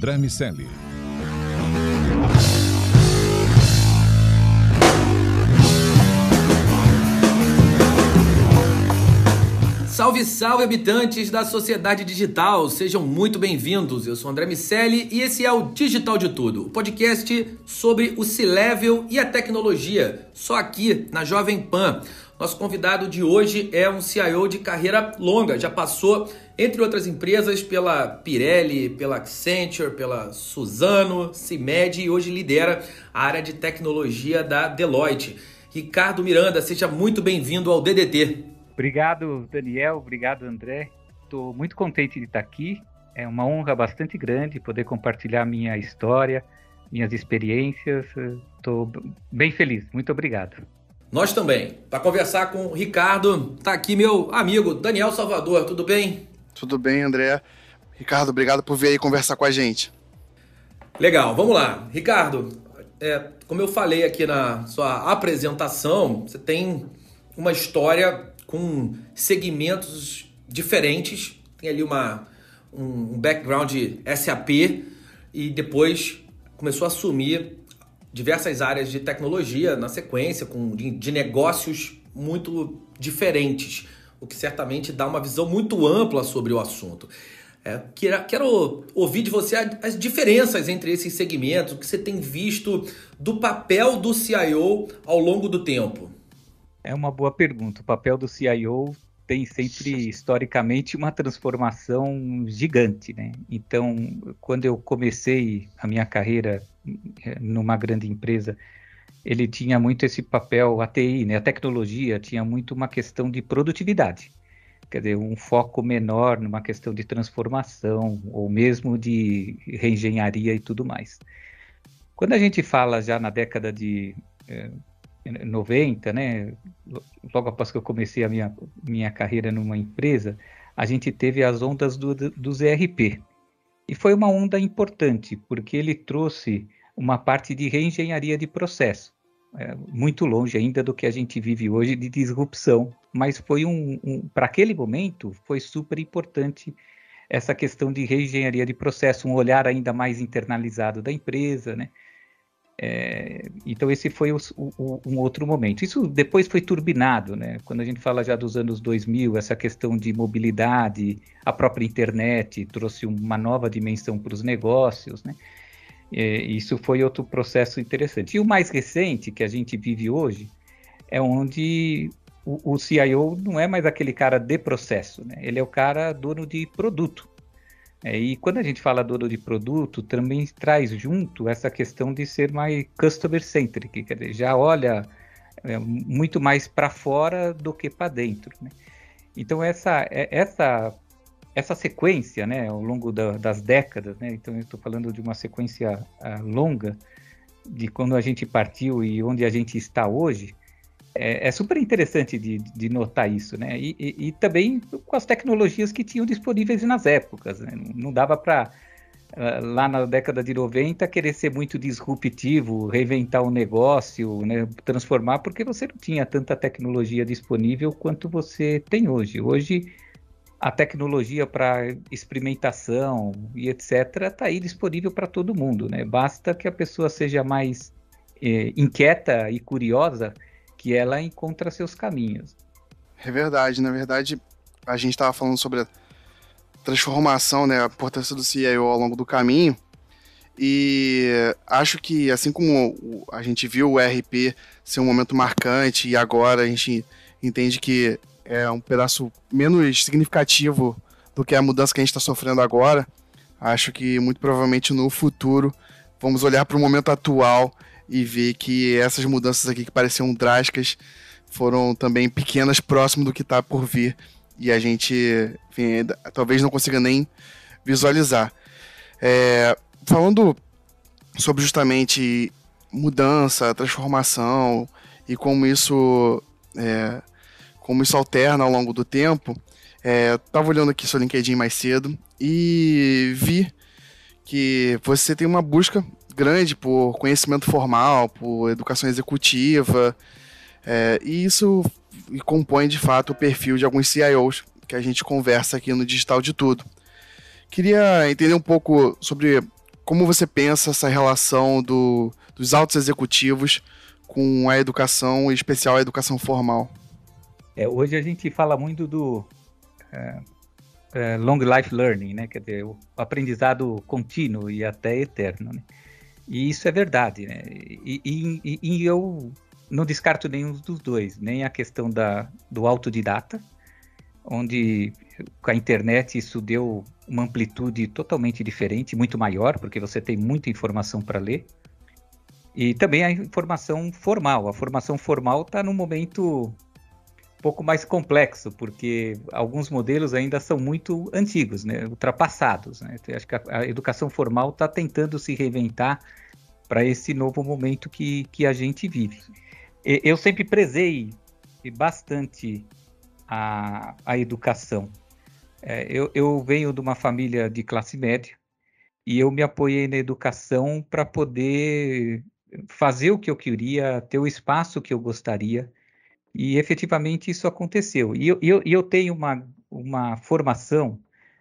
André Miceli. Salve, salve, habitantes da sociedade digital! Sejam muito bem-vindos. Eu sou André Miceli e esse é o Digital de Tudo, o podcast sobre o C-Level e a tecnologia, só aqui na Jovem Pan. Nosso convidado de hoje é um CIO de carreira longa, já passou, entre outras empresas, pela Pirelli, pela Accenture, pela Suzano, CIMED e hoje lidera a área de tecnologia da Deloitte. Ricardo Miranda, seja muito bem-vindo ao DDT. Obrigado, Daniel. Obrigado, André. Estou muito contente de estar aqui. É uma honra bastante grande poder compartilhar minha história, minhas experiências. Estou bem feliz. Muito obrigado. Nós também. Para conversar com o Ricardo, tá aqui meu amigo Daniel Salvador. Tudo bem? Tudo bem, André. Ricardo, obrigado por vir aí conversar com a gente. Legal, vamos lá. Ricardo, é, como eu falei aqui na sua apresentação, você tem uma história com segmentos diferentes. Tem ali uma, um background SAP e depois começou a assumir diversas áreas de tecnologia na sequência, com, de, de negócios muito diferentes, o que certamente dá uma visão muito ampla sobre o assunto. É, quero, quero ouvir de você as diferenças entre esses segmentos, o que você tem visto do papel do CIO ao longo do tempo. É uma boa pergunta. O papel do CIO tem sempre, historicamente, uma transformação gigante. Né? Então, quando eu comecei a minha carreira numa grande empresa, ele tinha muito esse papel, a TI, né? a tecnologia, tinha muito uma questão de produtividade. Quer dizer, um foco menor numa questão de transformação, ou mesmo de reengenharia e tudo mais. Quando a gente fala já na década de eh, 90, né, logo após que eu comecei a minha, minha carreira numa empresa, a gente teve as ondas do, do ZRP. E foi uma onda importante, porque ele trouxe uma parte de reengenharia de processo, é, muito longe ainda do que a gente vive hoje de disrupção, mas foi um, um para aquele momento, foi super importante essa questão de reengenharia de processo, um olhar ainda mais internalizado da empresa, né? É, então esse foi o, o, um outro momento. Isso depois foi turbinado, né? Quando a gente fala já dos anos 2000, essa questão de mobilidade, a própria internet trouxe uma nova dimensão para os negócios, né? É, isso foi outro processo interessante. E o mais recente que a gente vive hoje é onde o, o CIO não é mais aquele cara de processo, né? Ele é o cara dono de produto. É, e quando a gente fala dono de produto, também traz junto essa questão de ser mais customer centric, quer dizer, já olha é, muito mais para fora do que para dentro. Né? Então essa é, essa essa sequência, né, ao longo da, das décadas, né, então eu estou falando de uma sequência uh, longa de quando a gente partiu e onde a gente está hoje, é, é, super interessante de, de, notar isso, né? E, e, e, também com as tecnologias que tinham disponíveis nas épocas, né? Não dava para, ah, lá na década de 90, querer ser muito disruptivo, reinventar um negócio, né? transformar, porque você não tinha tanta tecnologia disponível quanto você tem hoje. Hoje, a tecnologia para experimentação e etc. está aí disponível para todo mundo, né? Basta que a pessoa seja mais eh, inquieta e curiosa que ela encontra seus caminhos. É verdade, na verdade, a gente estava falando sobre a transformação, né, a importância do CIO ao longo do caminho. E acho que, assim como a gente viu o RP ser um momento marcante e agora a gente entende que é um pedaço menos significativo do que a mudança que a gente está sofrendo agora, acho que muito provavelmente no futuro vamos olhar para o momento atual e ver que essas mudanças aqui que pareciam drásticas foram também pequenas próximo do que está por vir e a gente enfim, talvez não consiga nem visualizar. É, falando sobre justamente mudança, transformação e como isso é, como isso alterna ao longo do tempo, é, tava olhando aqui seu LinkedIn mais cedo e vi que você tem uma busca grande por conhecimento formal, por educação executiva, é, e isso compõe de fato o perfil de alguns CIOs que a gente conversa aqui no Digital de Tudo. Queria entender um pouco sobre como você pensa essa relação do, dos altos executivos com a educação, em especial a educação formal. É, hoje a gente fala muito do é, é, long life learning, né? Quer dizer, o aprendizado contínuo e até eterno. Né? E isso é verdade, né? E, e, e, eu não descarto nenhum dos dois, nem a questão da, do autodidata, onde com a internet isso deu uma amplitude totalmente diferente, muito maior, porque você tem muita informação para ler. E também a informação formal. A formação formal está num momento pouco mais complexo, porque alguns modelos ainda são muito antigos, né? ultrapassados. Né? Então, acho que a, a educação formal está tentando se reinventar para esse novo momento que, que a gente vive. Eu sempre prezei bastante a, a educação. É, eu, eu venho de uma família de classe média e eu me apoiei na educação para poder fazer o que eu queria, ter o espaço que eu gostaria. E efetivamente isso aconteceu. E eu, eu, eu tenho uma, uma formação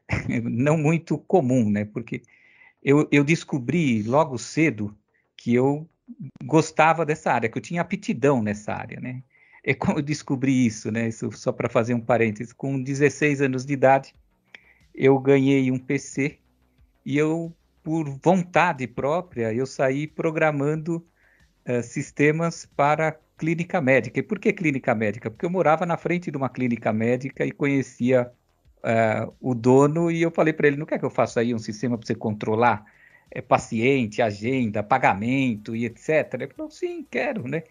não muito comum, né? Porque eu, eu descobri logo cedo que eu gostava dessa área, que eu tinha aptidão nessa área, né? É como eu descobri isso, né? Isso só para fazer um parênteses. Com 16 anos de idade, eu ganhei um PC e eu, por vontade própria, eu saí programando uh, sistemas para clínica médica. E por que clínica médica? Porque eu morava na frente de uma clínica médica e conhecia uh, o dono e eu falei para ele, não quer que eu faça aí um sistema para você controlar é, paciente, agenda, pagamento e etc. Ele falou, sim, quero, né?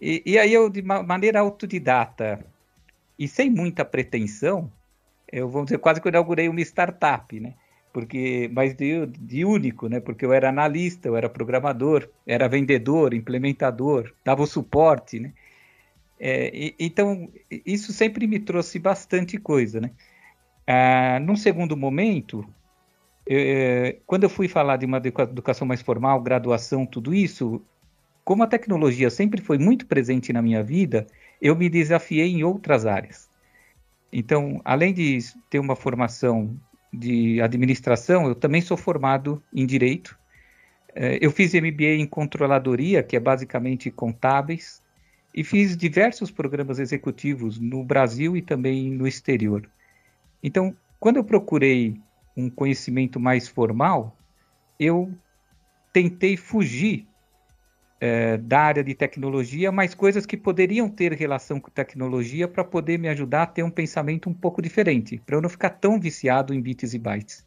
E, e aí eu, de maneira autodidata e sem muita pretensão, eu vou dizer, quase que eu inaugurei uma startup, né? Porque, mas de, de, único, né? Porque eu era analista, eu era programador, era vendedor, implementador, dava o suporte, né? É, e, então, isso sempre me trouxe bastante coisa, né? Ah, num segundo momento, é, quando eu fui falar de uma educação mais formal, graduação, tudo isso, como a tecnologia sempre foi muito presente na minha vida, eu me desafiei em outras áreas. Então, além de ter uma formação de administração, eu também sou formado em direito. É, eu fiz MBA em controladoria, que é basicamente contábeis, e fiz diversos programas executivos no Brasil e também no exterior. Então, quando eu procurei um conhecimento mais formal, eu tentei fugir é, da área de tecnologia, mas coisas que poderiam ter relação com tecnologia para poder me ajudar a ter um pensamento um pouco diferente, para eu não ficar tão viciado em bits e bytes.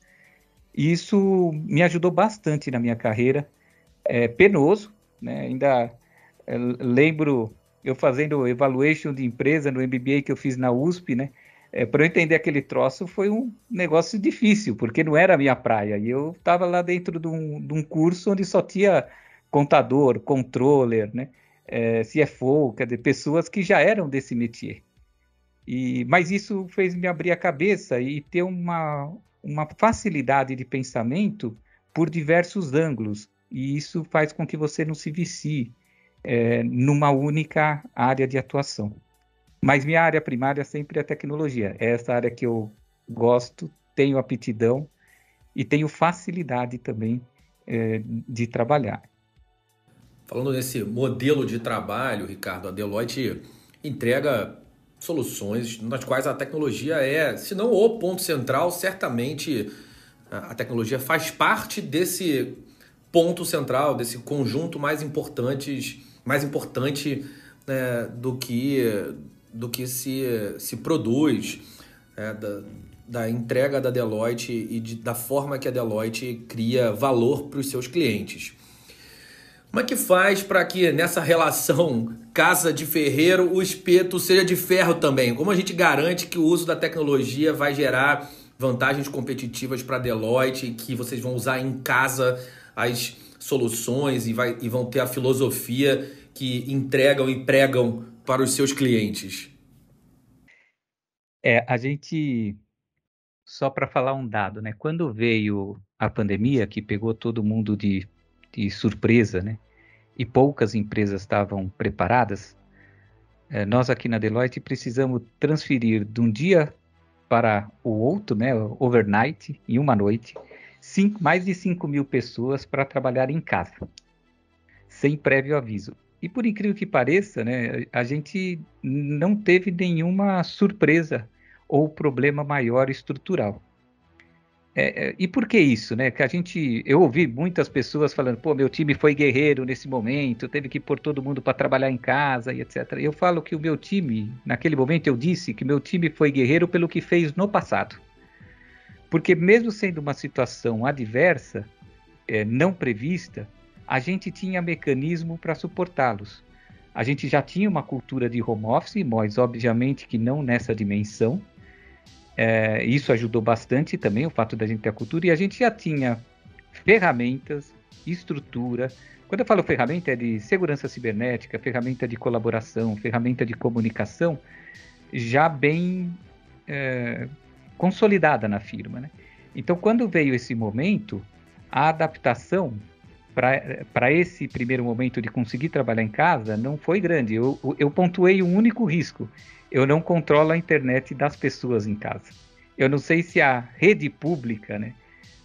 E isso me ajudou bastante na minha carreira. É penoso, né? ainda é, lembro eu fazendo evaluation de empresa no MBA que eu fiz na USP, né? é, para eu entender aquele troço foi um negócio difícil, porque não era a minha praia. E eu estava lá dentro de um, de um, curso onde só tinha contador, controller, né? É, CFO, quer dizer, pessoas que já eram desse métier. E, mas isso fez me abrir a cabeça e ter uma, uma facilidade de pensamento por diversos ângulos. E isso faz com que você não se vicie é, numa única área de atuação. Mas minha área primária sempre é tecnologia. É essa área que eu gosto, tenho aptidão e tenho facilidade também é, de trabalhar. Falando nesse modelo de trabalho, Ricardo, a Deloitte entrega soluções nas quais a tecnologia é, se não o ponto central, certamente a tecnologia faz parte desse ponto central, desse conjunto mais importantes, mais importante né, do que do que se, se produz, é, da, da entrega da Deloitte e de, da forma que a Deloitte cria valor para os seus clientes. Como é que faz para que nessa relação casa de ferreiro o espeto seja de ferro também? Como a gente garante que o uso da tecnologia vai gerar vantagens competitivas para a Deloitte, que vocês vão usar em casa as soluções e, vai, e vão ter a filosofia que entregam e pregam para os seus clientes? É, a gente só para falar um dado, né? Quando veio a pandemia que pegou todo mundo de de surpresa, né? E poucas empresas estavam preparadas. É, nós aqui na Deloitte precisamos transferir de um dia para o outro, né? Overnight, em uma noite, cinco, mais de 5 mil pessoas para trabalhar em casa, sem prévio aviso. E por incrível que pareça, né, a gente não teve nenhuma surpresa ou problema maior estrutural. É, é, e por que isso, né? Que a gente, eu ouvi muitas pessoas falando, pô, meu time foi guerreiro nesse momento, teve que pôr todo mundo para trabalhar em casa e etc. Eu falo que o meu time, naquele momento eu disse que meu time foi guerreiro pelo que fez no passado, porque mesmo sendo uma situação adversa, é, não prevista, a gente tinha mecanismo para suportá-los. A gente já tinha uma cultura de home office, mas obviamente que não nessa dimensão. É, isso ajudou bastante também, o fato da gente ter a cultura, e a gente já tinha ferramentas, estrutura. Quando eu falo ferramenta, é de segurança cibernética, ferramenta de colaboração, ferramenta de comunicação, já bem é, consolidada na firma. Né? Então, quando veio esse momento, a adaptação para esse primeiro momento de conseguir trabalhar em casa não foi grande. Eu, eu pontuei um único risco, eu não controlo a internet das pessoas em casa. Eu não sei se a rede pública né,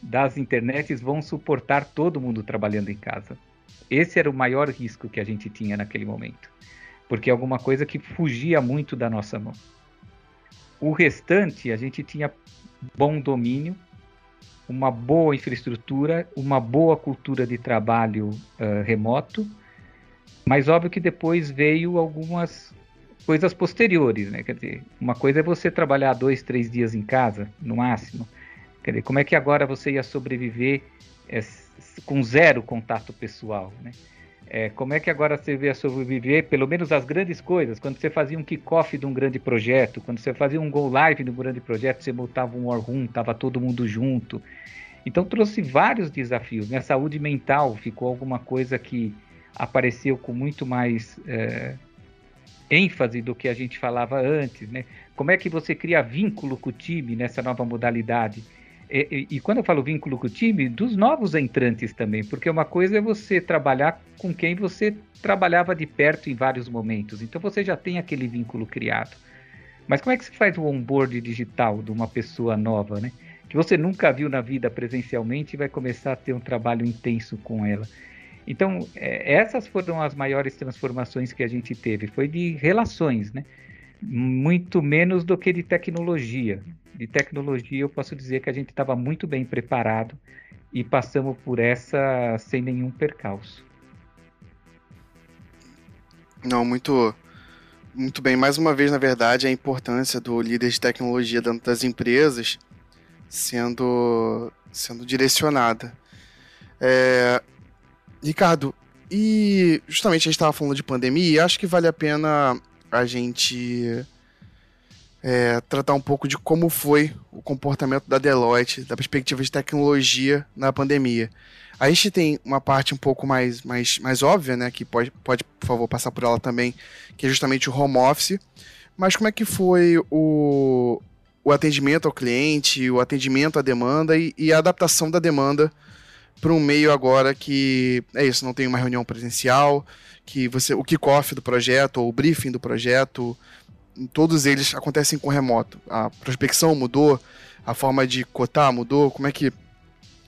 das internets vão suportar todo mundo trabalhando em casa. Esse era o maior risco que a gente tinha naquele momento, porque é alguma coisa que fugia muito da nossa mão. O restante, a gente tinha bom domínio, uma boa infraestrutura, uma boa cultura de trabalho uh, remoto, mas óbvio que depois veio algumas coisas posteriores, né? Quer dizer, uma coisa é você trabalhar dois, três dias em casa, no máximo. Quer dizer, como é que agora você ia sobreviver é, com zero contato pessoal, né? É, como é que agora você ia sobreviver, pelo menos as grandes coisas, quando você fazia um kickoff de um grande projeto, quando você fazia um go live de um grande projeto, você montava um war room, tava todo mundo junto. Então trouxe vários desafios. Né? A saúde mental ficou alguma coisa que apareceu com muito mais é, ênfase do que a gente falava antes, né? Como é que você cria vínculo com o time nessa nova modalidade? E, e, e, quando eu falo vínculo com o time, dos novos entrantes também, porque uma coisa é você trabalhar com quem você trabalhava de perto em vários momentos, então você já tem aquele vínculo criado. Mas como é que se faz o onboard digital de uma pessoa nova, né? Que você nunca viu na vida presencialmente e vai começar a ter um trabalho intenso com ela. Então, é, essas foram as maiores transformações que a gente teve, foi de relações, né? Muito menos do que de tecnologia. De tecnologia, eu posso dizer que a gente estava muito bem preparado e passamos por essa sem nenhum percalço. Não, muito, muito bem. Mais uma vez, na verdade, a importância do líder de tecnologia dentro das empresas sendo, sendo direcionada. É, Ricardo, e justamente a gente estava falando de pandemia, e acho que vale a pena a gente é, tratar um pouco de como foi o comportamento da Deloitte, da perspectiva de tecnologia na pandemia. A gente tem uma parte um pouco mais, mais, mais óbvia, né, que pode, pode, por favor, passar por ela também, que é justamente o home office. Mas como é que foi o, o atendimento ao cliente, o atendimento à demanda e, e a adaptação da demanda para um meio agora que é isso, não tem uma reunião presencial, que você o kickoff do projeto ou o briefing do projeto, todos eles acontecem com remoto. A prospecção mudou, a forma de cotar mudou, como é que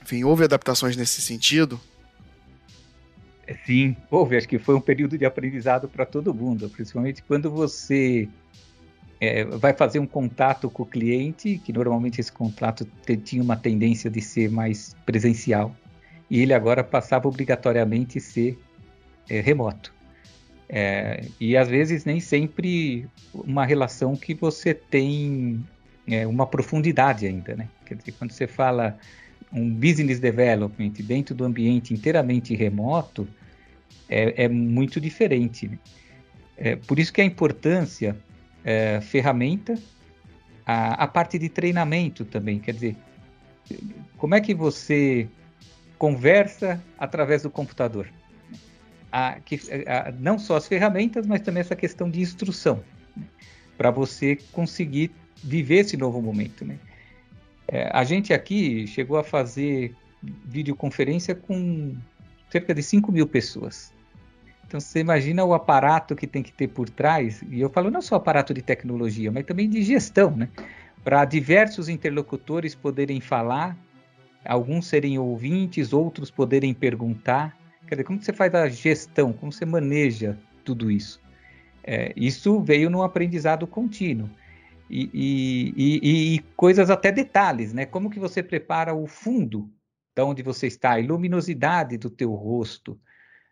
enfim, houve adaptações nesse sentido? É, sim, houve. Acho que foi um período de aprendizado para todo mundo, principalmente quando você é, vai fazer um contato com o cliente, que normalmente esse contrato tinha uma tendência de ser mais presencial, e ele agora passava obrigatoriamente ser é, remoto. É, e às vezes nem sempre uma relação que você tem é, uma profundidade ainda, né? Quer dizer, quando você fala um business development dentro do ambiente inteiramente remoto, é, é muito diferente. Né? É, por isso que a importância é, ferramenta, a, a parte de treinamento também, quer dizer, como é que você conversa através do computador? A, que, a, não só as ferramentas, mas também essa questão de instrução, né? para você conseguir viver esse novo momento. Né? É, a gente aqui chegou a fazer videoconferência com cerca de 5 mil pessoas. Então você imagina o aparato que tem que ter por trás, e eu falo não só aparato de tecnologia, mas também de gestão, né? Para diversos interlocutores poderem falar, alguns serem ouvintes, outros poderem perguntar. Quer dizer, como você faz a gestão, como você maneja tudo isso? É, isso veio no aprendizado contínuo. E, e, e, e, coisas até detalhes, né? Como que você prepara o fundo de onde você está, a luminosidade do teu rosto,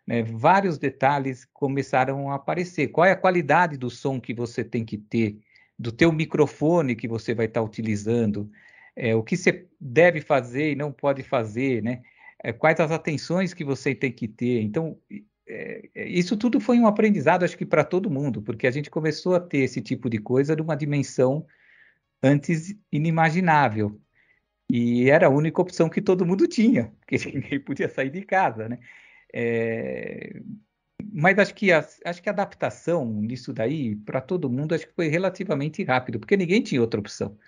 né, vários detalhes começaram a aparecer. Qual é a qualidade do som que você tem que ter, do teu microfone que você vai estar utilizando, é, o que você deve fazer e não pode fazer, né? É, quais as atenções que você tem que ter. Então, é, é isso tudo foi um aprendizado, acho que para todo mundo, porque a gente começou a ter esse tipo de coisa numa dimensão antes inimaginável. E era a única opção que todo mundo tinha, porque ninguém podia sair de casa, né? É, mas acho que, a, acho que a adaptação nisso daí, para todo mundo, acho que foi relativamente rápido, porque ninguém tinha outra opção.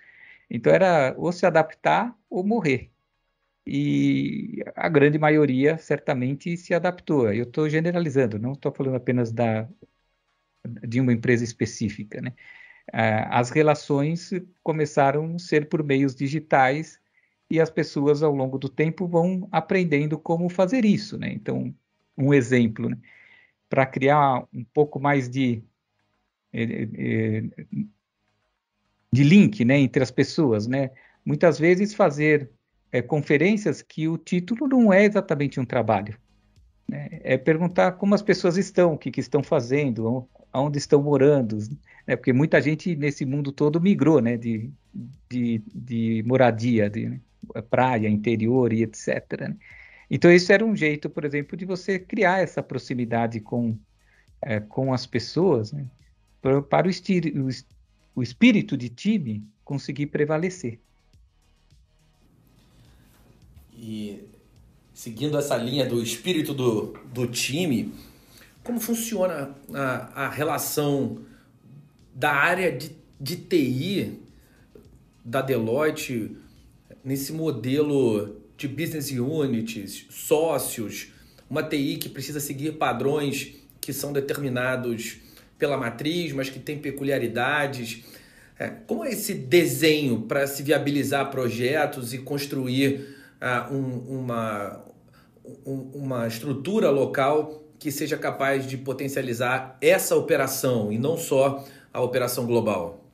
Então era ou se adaptar ou morrer. E a grande maioria certamente se adaptou. Eu estou generalizando, não estou falando apenas da, de uma empresa específica. Né? As relações começaram a ser por meios digitais e as pessoas ao longo do tempo vão aprendendo como fazer isso, né? Então, um exemplo, né? para criar um pouco mais de eh, eh, de link, né, entre as pessoas, né? Muitas vezes fazer é, conferências que o título não é exatamente um trabalho, né? É perguntar como as pessoas estão, o que, que estão fazendo, onde estão morando, né? Porque muita gente nesse mundo todo migrou, né? De, de, de moradia, de, né? praia, interior e etc. Né? Então, isso era um jeito, por exemplo, de você criar essa proximidade com, é, com as pessoas, né? para, para o, o, o espírito de time conseguir prevalecer. E seguindo essa linha do espírito do, do time, como funciona a, a relação da área de, de TI da Deloitte nesse modelo de business units, sócios, uma TI que precisa seguir padrões que são determinados pela matriz, mas que tem peculiaridades. É, como é esse desenho para se viabilizar projetos e construir uh, um, uma, um, uma estrutura local que seja capaz de potencializar essa operação e não só a operação global?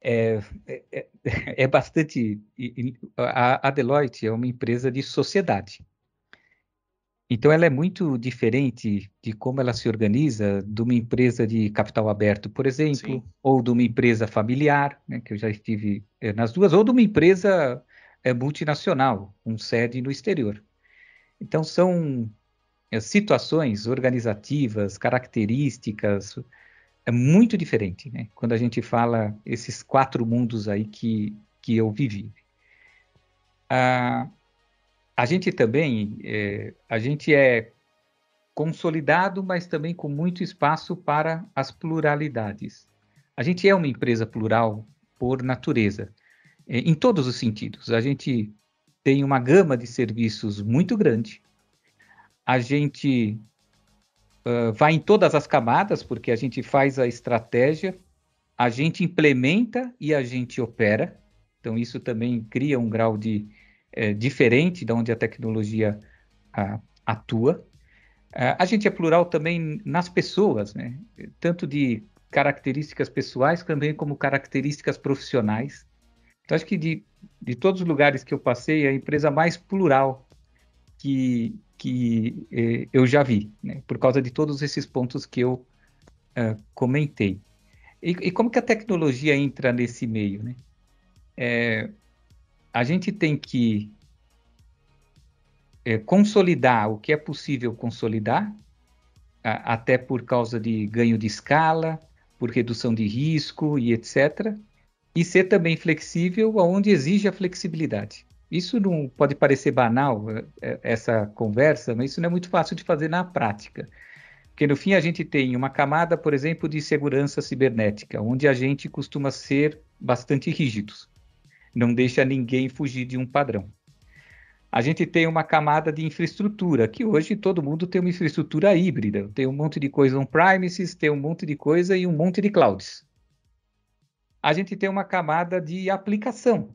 é, é, é bastante. A, a Deloitte é uma empresa de sociedade. Então, ela é muito diferente de como ela se organiza de uma empresa de capital aberto, por exemplo, Sim. ou de uma empresa familiar, né, que eu já estive é, nas duas, ou de uma empresa é, multinacional, com sede no exterior. Então, são é, situações organizativas, características, é muito diferente, né? Quando a gente fala esses quatro mundos aí que, que eu vivi. Ah, a gente também, é, a gente é consolidado, mas também com muito espaço para as pluralidades. A gente é uma empresa plural por natureza, é, em todos os sentidos. A gente tem uma gama de serviços muito grande. A gente uh, vai em todas as camadas, porque a gente faz a estratégia, a gente implementa e a gente opera. Então, isso também cria um grau de é, diferente de onde a tecnologia uh, atua. Uh, a gente é plural também nas pessoas, né? tanto de características pessoais, também como características profissionais. Então, acho que de, de todos os lugares que eu passei, é a empresa mais plural que, que eh, eu já vi, né? por causa de todos esses pontos que eu uh, comentei. E, e, como que a tecnologia entra nesse meio? Né? É, a gente tem que é, consolidar o que é possível consolidar, a, até por causa de ganho de escala, por redução de risco e etc. E ser também flexível aonde exige a flexibilidade. Isso não pode parecer banal, é, é, essa conversa, mas isso não é muito fácil de fazer na prática. Porque no fim a gente tem uma camada, por exemplo, de segurança cibernética, onde a gente costuma ser bastante rígidos. Não deixa ninguém fugir de um padrão. A gente tem uma camada de infraestrutura, que hoje todo mundo tem uma infraestrutura híbrida. Tem um monte de coisa on-premises, tem um monte de coisa e um monte de clouds. A gente tem uma camada de aplicação,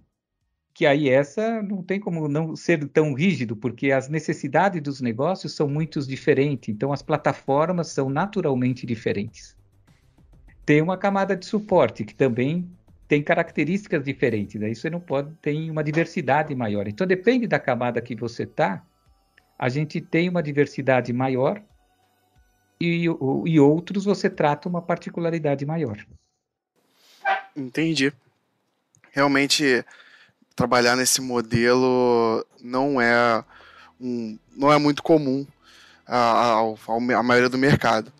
que aí essa não tem como não ser tão rígido, porque as necessidades dos negócios são muito diferentes, então as plataformas são naturalmente diferentes. Tem uma camada de suporte que também tem características diferentes, aí você não pode tem uma diversidade maior. Então depende da camada que você está, a gente tem uma diversidade maior e, e outros você trata uma particularidade maior. Entendi. Realmente trabalhar nesse modelo não é um, não é muito comum a, a maioria do mercado.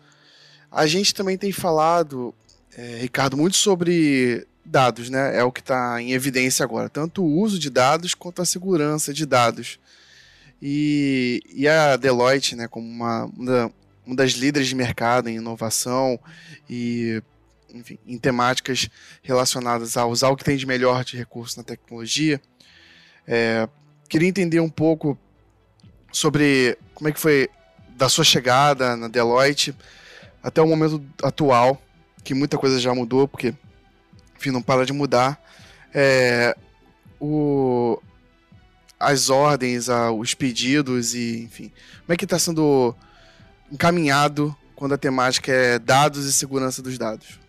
A gente também tem falado, é, Ricardo, muito sobre dados, né? É o que está em evidência agora, tanto o uso de dados quanto a segurança de dados. E, e a Deloitte, né, como uma, uma, das líderes de mercado em inovação e enfim, em temáticas relacionadas a usar o que tem de melhor de recurso na tecnologia. É, queria entender um pouco sobre como é que foi da sua chegada na Deloitte até o momento atual, que muita coisa já mudou, porque enfim, não para de mudar. É, o, as ordens, a, os pedidos e, enfim, como é que está sendo encaminhado quando a temática é dados e segurança dos dados?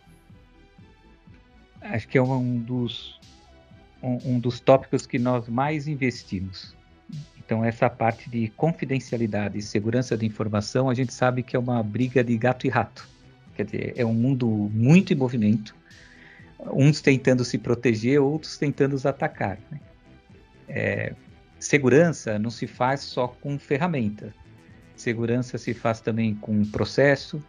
acho que é um dos, um, um dos tópicos que nós mais investimos. Então, essa parte de confidencialidade e segurança de informação, a gente sabe que é uma briga de gato e rato. Quer dizer, é um mundo muito em movimento, uns tentando se proteger, outros tentando os atacar. Né? É, segurança não se faz só com ferramenta. Segurança se faz também com processo,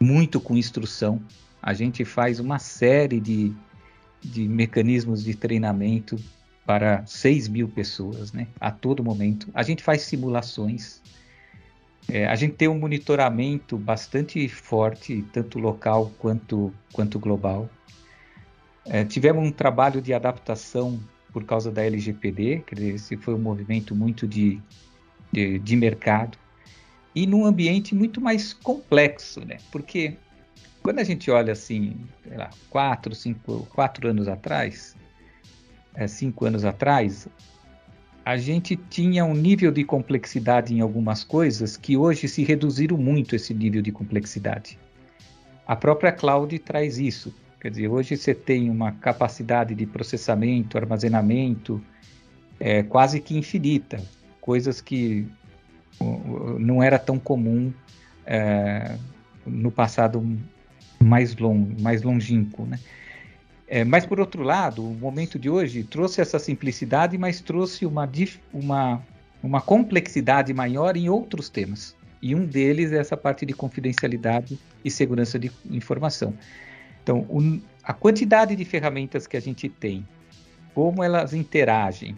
muito com instrução a gente faz uma série de, de mecanismos de treinamento para 6 mil pessoas, né? A todo momento. A gente faz simulações. É, a gente tem um monitoramento bastante forte, tanto local quanto, quanto global. É, tivemos um trabalho de adaptação por causa da LGPD, que esse foi um movimento muito de, de, de mercado, e num ambiente muito mais complexo, né? Porque quando a gente olha assim, sei lá, quatro, cinco, quatro anos atrás, é, cinco anos atrás, a gente tinha um nível de complexidade em algumas coisas que hoje se reduziram muito esse nível de complexidade. A própria cloud traz isso. Quer dizer, hoje você tem uma capacidade de processamento, armazenamento é, quase que infinita, coisas que não era tão comum é, no passado mais, long, mais longínquo, né? É, mas, por outro lado, o momento de hoje trouxe essa simplicidade, mas trouxe uma, uma, uma complexidade maior em outros temas. E um deles é essa parte de confidencialidade e segurança de informação. Então, o, a quantidade de ferramentas que a gente tem, como elas interagem,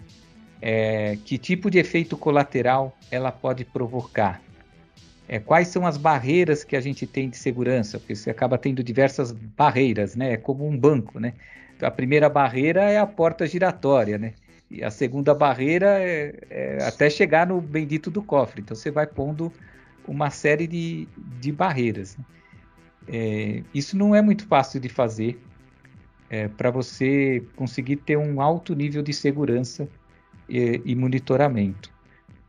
é, que tipo de efeito colateral ela pode provocar, é, quais são as barreiras que a gente tem de segurança, porque você acaba tendo diversas barreiras, né? É como um banco, né? A primeira barreira é a porta giratória, né? E a segunda barreira é, é até chegar no bendito do cofre. Então você vai pondo uma série de, de barreiras. Né? É, isso não é muito fácil de fazer é, para você conseguir ter um alto nível de segurança e, e monitoramento.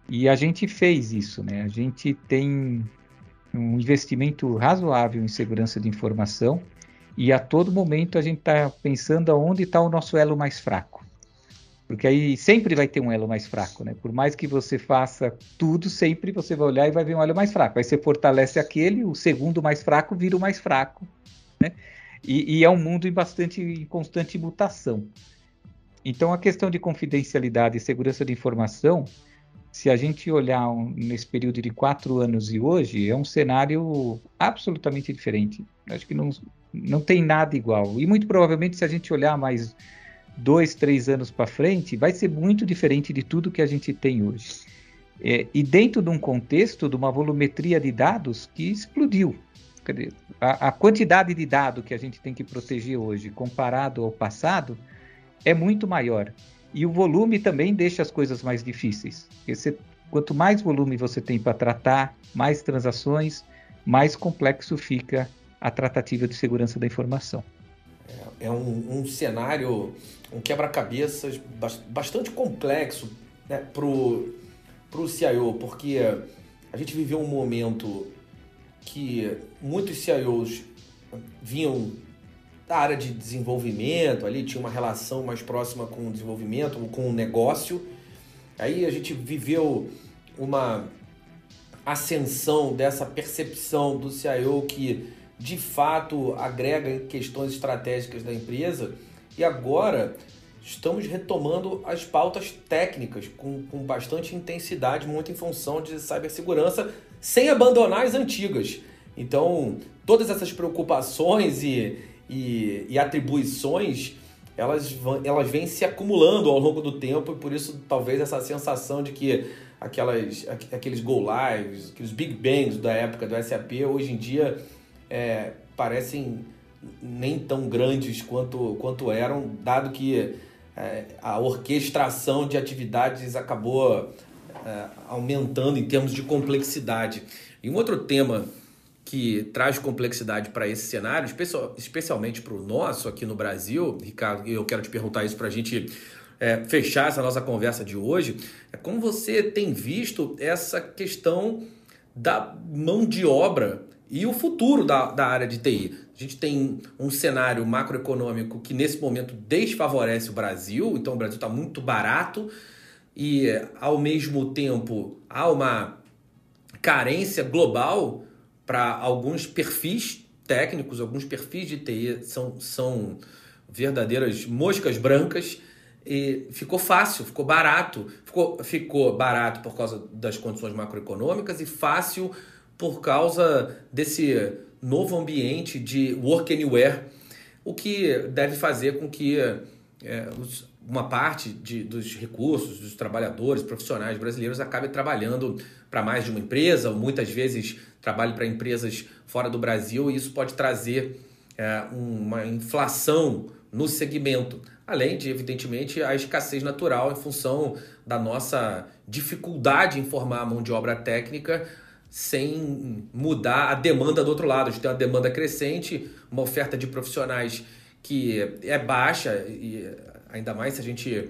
E a gente fez isso, né? A gente tem um investimento razoável em segurança de informação E a todo momento a gente está pensando aonde está o nosso elo mais fraco. Porque aí sempre vai ter um elo mais fraco, né? Por mais que você faça tudo, sempre você vai olhar e vai ver um elo mais fraco. Aí você fortalece aquele, o segundo mais fraco vira o mais fraco, né? E, e é um mundo em bastante em constante mutação. Então a questão de confidencialidade e segurança de informação, se a gente olhar um, nesse período de quatro anos e hoje, é um cenário absolutamente diferente. Acho que não, não tem nada igual. E muito provavelmente, se a gente olhar mais dois, três anos para frente, vai ser muito diferente de tudo que a gente tem hoje. É, e dentro de um contexto de uma volumetria de dados que explodiu. Dizer, a, a, quantidade de dados que a gente tem que proteger hoje, comparado ao passado, é muito maior. E o volume também deixa as coisas mais difíceis. Quanto mais volume você tem para tratar, mais transações, mais complexo fica a tratativa de segurança da informação. É, um, um cenário um quebra-cabeças bastante complexo né, para o CIO, porque a gente viveu um momento que muitos CIOs vinham da área de desenvolvimento, ali tinha uma relação mais próxima com o desenvolvimento, com o negócio. Aí a gente viveu uma ascensão dessa percepção do CIO que de fato agrega questões estratégicas da empresa e agora estamos retomando as pautas técnicas com, com bastante intensidade, muito em função de cibersegurança, sem abandonar as antigas. Então, todas essas preocupações e, e, e atribuições elas, elas vêm se acumulando ao longo do tempo e por isso talvez essa sensação de que aquelas, aqueles go lives, aqueles big bangs da época do SAP hoje em dia é, parecem nem tão grandes quanto, quanto eram, dado que é, a orquestração de atividades acabou é, aumentando em termos de complexidade. E um outro tema que traz complexidade para esse cenário, especial, especialmente para o nosso aqui no Brasil, Ricardo, eu quero te perguntar isso para a gente é, fechar essa nossa conversa de hoje, é como você tem visto essa questão da mão de obra e o futuro da, da área de TI. A gente tem um cenário macroeconômico que nesse momento desfavorece o Brasil, então o Brasil está muito barato. E ao mesmo tempo há uma carência global para alguns perfis técnicos, alguns perfis de TI são, são verdadeiras moscas brancas. E ficou fácil, ficou barato, ficou, ficou barato por causa das condições macroeconômicas e fácil por causa desse novo ambiente de work anywhere, o que deve fazer com que é, uma parte de, dos recursos dos trabalhadores, profissionais brasileiros acabe trabalhando para mais de uma empresa, ou muitas vezes trabalhe para empresas fora do Brasil, e isso pode trazer é, uma inflação no segmento, além de, evidentemente, a escassez natural em função da nossa dificuldade em formar a mão de obra técnica sem mudar a demanda do outro lado. A gente tem uma demanda crescente, uma oferta de profissionais que é baixa, e ainda mais se a gente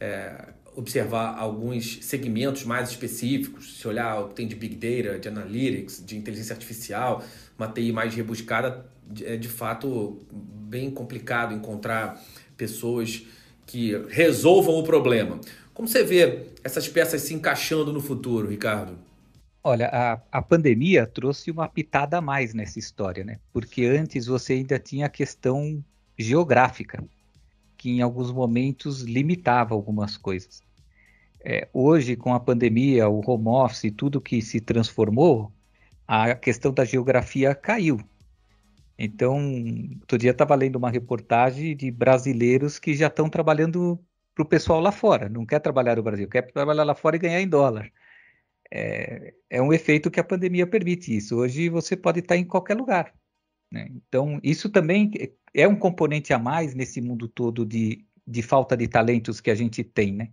é, observar alguns segmentos mais específicos, se olhar o que tem de Big Data, de Analytics, de inteligência artificial, uma TI mais rebuscada, é de fato bem complicado encontrar pessoas que resolvam o problema. Como você vê essas peças se encaixando no futuro, Ricardo? Olha, a, a pandemia trouxe uma pitada a mais nessa história, né? Porque antes você ainda tinha a questão geográfica, que em alguns momentos limitava algumas coisas. É, hoje, com a pandemia, o home office, tudo que se transformou, a questão da geografia caiu. Então, outro dia estava lendo uma reportagem de brasileiros que já estão trabalhando para o pessoal lá fora. Não quer trabalhar no Brasil, quer trabalhar lá fora e ganhar em dólar é, é um efeito que a pandemia permite isso. Hoje você pode estar em qualquer lugar. Né? Então, isso também é um componente a mais nesse mundo todo de, de falta de talentos que a gente tem. Né?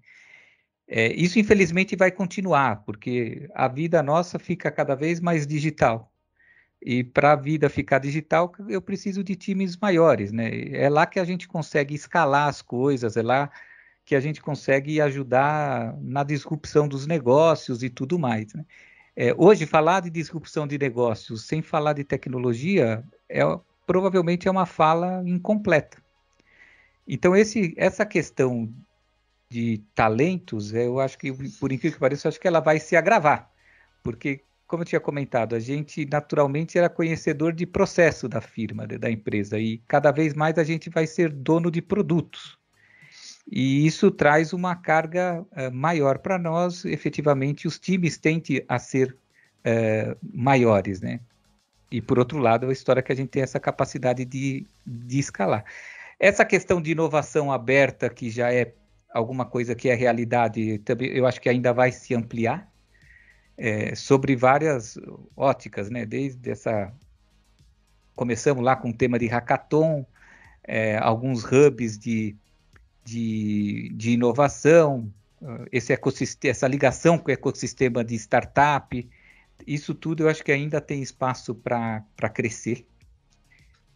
É, isso, infelizmente, vai continuar, porque a vida nossa fica cada vez mais digital. E para a vida ficar digital, eu preciso de times maiores. Né? É lá que a gente consegue escalar as coisas, é lá que a gente consegue ajudar na disrupção dos negócios e tudo mais. Né? É, hoje, falar de disrupção de negócios sem falar de tecnologia é, provavelmente é uma fala incompleta. Então, esse, essa questão de talentos, eu acho que, por incrível que pareça, eu acho que ela vai se agravar. Porque, como eu tinha comentado, a gente naturalmente era conhecedor de processo da firma, da empresa, e cada vez mais a gente vai ser dono de produtos. E isso traz uma carga uh, maior para nós, efetivamente, os times tendem a ser uh, maiores, né? E por outro lado, a história que a gente tem essa capacidade de, de escalar. Essa questão de inovação aberta, que já é alguma coisa que é realidade, também, eu acho que ainda vai se ampliar é, sobre várias óticas, né? Desde essa começamos lá com o tema de hackathon, é, alguns hubs de, de, de inovação, esse ecossistema, essa ligação com o ecossistema de startup, isso tudo eu acho que ainda tem espaço para crescer.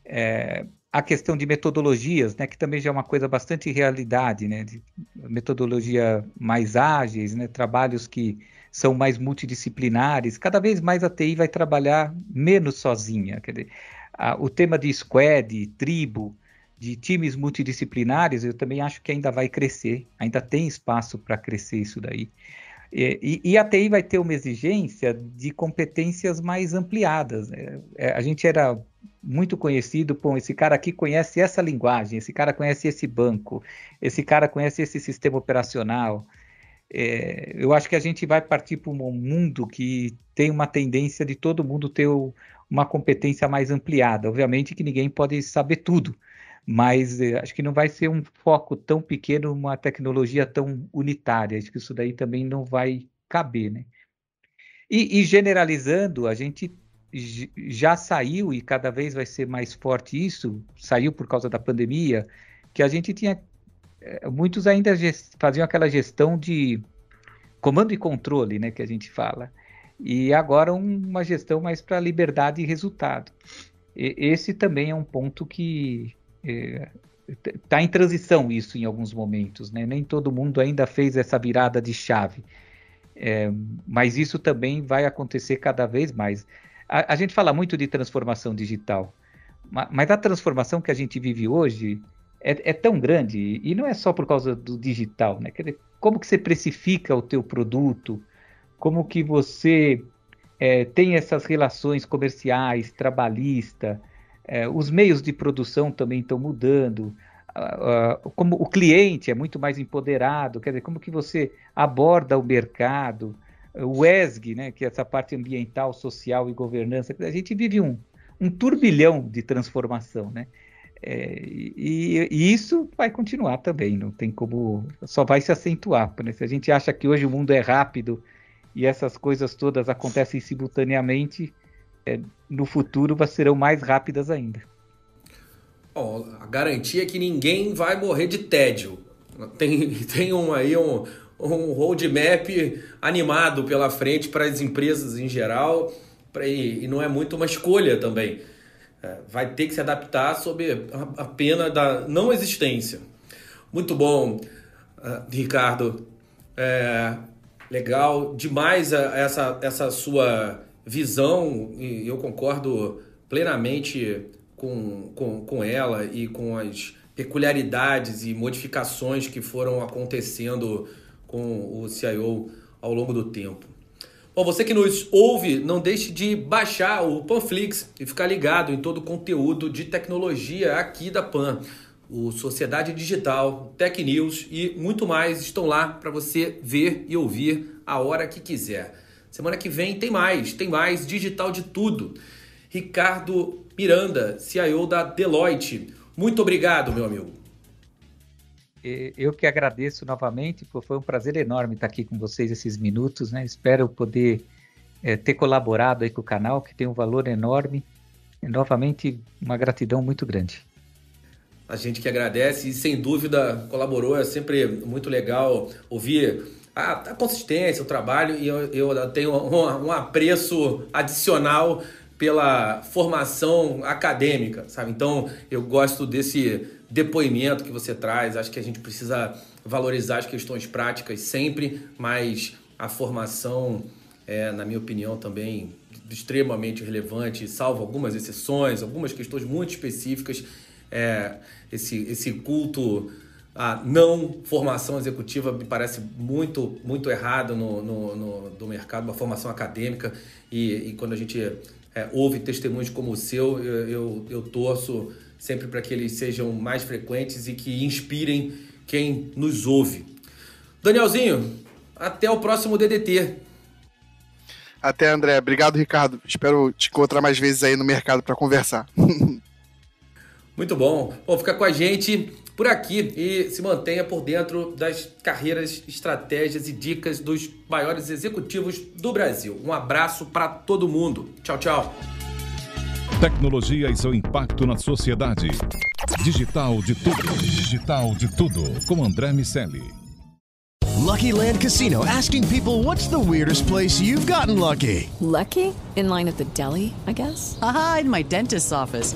É, a questão de metodologias, né, que também já é uma coisa bastante realidade, né, de metodologia mais ágeis, né, trabalhos que são mais multidisciplinares. Cada vez mais a TI vai trabalhar menos sozinha. Quer dizer, a, o tema de squad, tribo, de times multidisciplinares, eu também acho que ainda vai crescer. Ainda tem espaço para crescer isso daí. E, e, a TI vai ter uma exigência de competências mais ampliadas. Né? É, a gente era muito conhecido, por esse cara aqui conhece essa linguagem, esse cara conhece esse banco, esse cara conhece esse sistema operacional. É, eu acho que a gente vai partir para um mundo que tem uma tendência de todo mundo ter uma competência mais ampliada. Obviamente que ninguém pode saber tudo, mas eh, acho que não vai ser um foco tão pequeno, uma tecnologia tão unitária. Acho que isso daí também não vai caber, né? E, e generalizando, a gente já saiu e cada vez vai ser mais forte isso, saiu por causa da pandemia, que a gente tinha eh, muitos ainda faziam aquela gestão de comando e controle, né, que a gente fala. E agora uma gestão mais para liberdade e resultado. E, esse também é um ponto que está é, em transição isso em alguns momentos, né? Nem todo mundo ainda fez essa virada de chave, é, mas isso também vai acontecer cada vez mais. A, a, gente fala muito de transformação digital, mas a transformação que a gente vive hoje é, é tão grande e não é só por causa do digital, né? Dizer, como que você precifica o teu produto, como que você é, tem essas relações comerciais, trabalhista, é, os meios de produção também estão mudando. Como o cliente é muito mais empoderado, quer dizer, como que você aborda o mercado, o ESG, né, que é essa parte ambiental, social e governança, a gente vive um, um turbilhão de transformação, né? É, e, e, isso vai continuar também, não tem como, só vai se acentuar. Né? Se a gente acha que hoje o mundo é rápido e essas coisas todas acontecem simultaneamente, é, no futuro serão mais rápidas ainda. Bom, a garantia é que ninguém vai morrer de tédio. Tem, tem um aí um, um roadmap animado pela frente para as empresas em geral pra, e, e, não é muito uma escolha também. É, vai ter que se adaptar sob a, a pena da não existência. Muito bom, uh, Ricardo. É, legal demais essa, essa sua visão, e eu concordo plenamente com, com, com ela e com as peculiaridades e modificações que foram acontecendo com o CIO ao longo do tempo. Bom, você que nos ouve, não deixe de baixar o Panflix e ficar ligado em todo o conteúdo de tecnologia aqui da Pan. O Sociedade Digital, Tech News e muito mais estão lá para você ver e ouvir a hora que quiser. Semana que vem tem mais, tem mais digital de tudo. Ricardo Miranda, CIO da Deloitte. Muito obrigado, meu amigo. Eu que agradeço novamente, foi um prazer enorme estar aqui com vocês esses minutos, né? Espero poder é, ter colaborado aí com o canal, que tem um valor enorme. E, novamente, uma gratidão muito grande. A gente que agradece e sem dúvida colaborou, é sempre muito legal ouvir a, a consistência, o trabalho, e eu, eu tenho um, um apreço adicional pela formação acadêmica, sabe? Então, eu gosto desse depoimento que você traz. Acho que a gente precisa valorizar as questões práticas sempre, mas a formação, é, na minha opinião, também extremamente relevante, salvo algumas exceções, algumas questões muito específicas. É, esse, esse culto à não formação executiva me parece muito, muito errado no, no, no, no mercado, uma formação acadêmica. E, e quando a gente é, ouve testemunhos como o seu, eu, eu, eu torço sempre para que eles sejam mais frequentes e que inspirem quem nos ouve. Danielzinho, até o próximo DDT. Até, André. Obrigado, Ricardo. Espero te encontrar mais vezes aí no mercado para conversar. Muito bom. Bom, fica com a gente por aqui e se mantenha por dentro das carreiras, estratégias e dicas dos maiores executivos do Brasil. Um abraço para todo mundo. Tchau, tchau. Tecnologia e seu impacto na sociedade. Digital de tudo. Digital de tudo. Com André Miscelli. Lucky Land Casino asking people what's the weirdest place you've gotten lucky? Lucky? In line at the deli, I guess? Aha, in my dentist's office.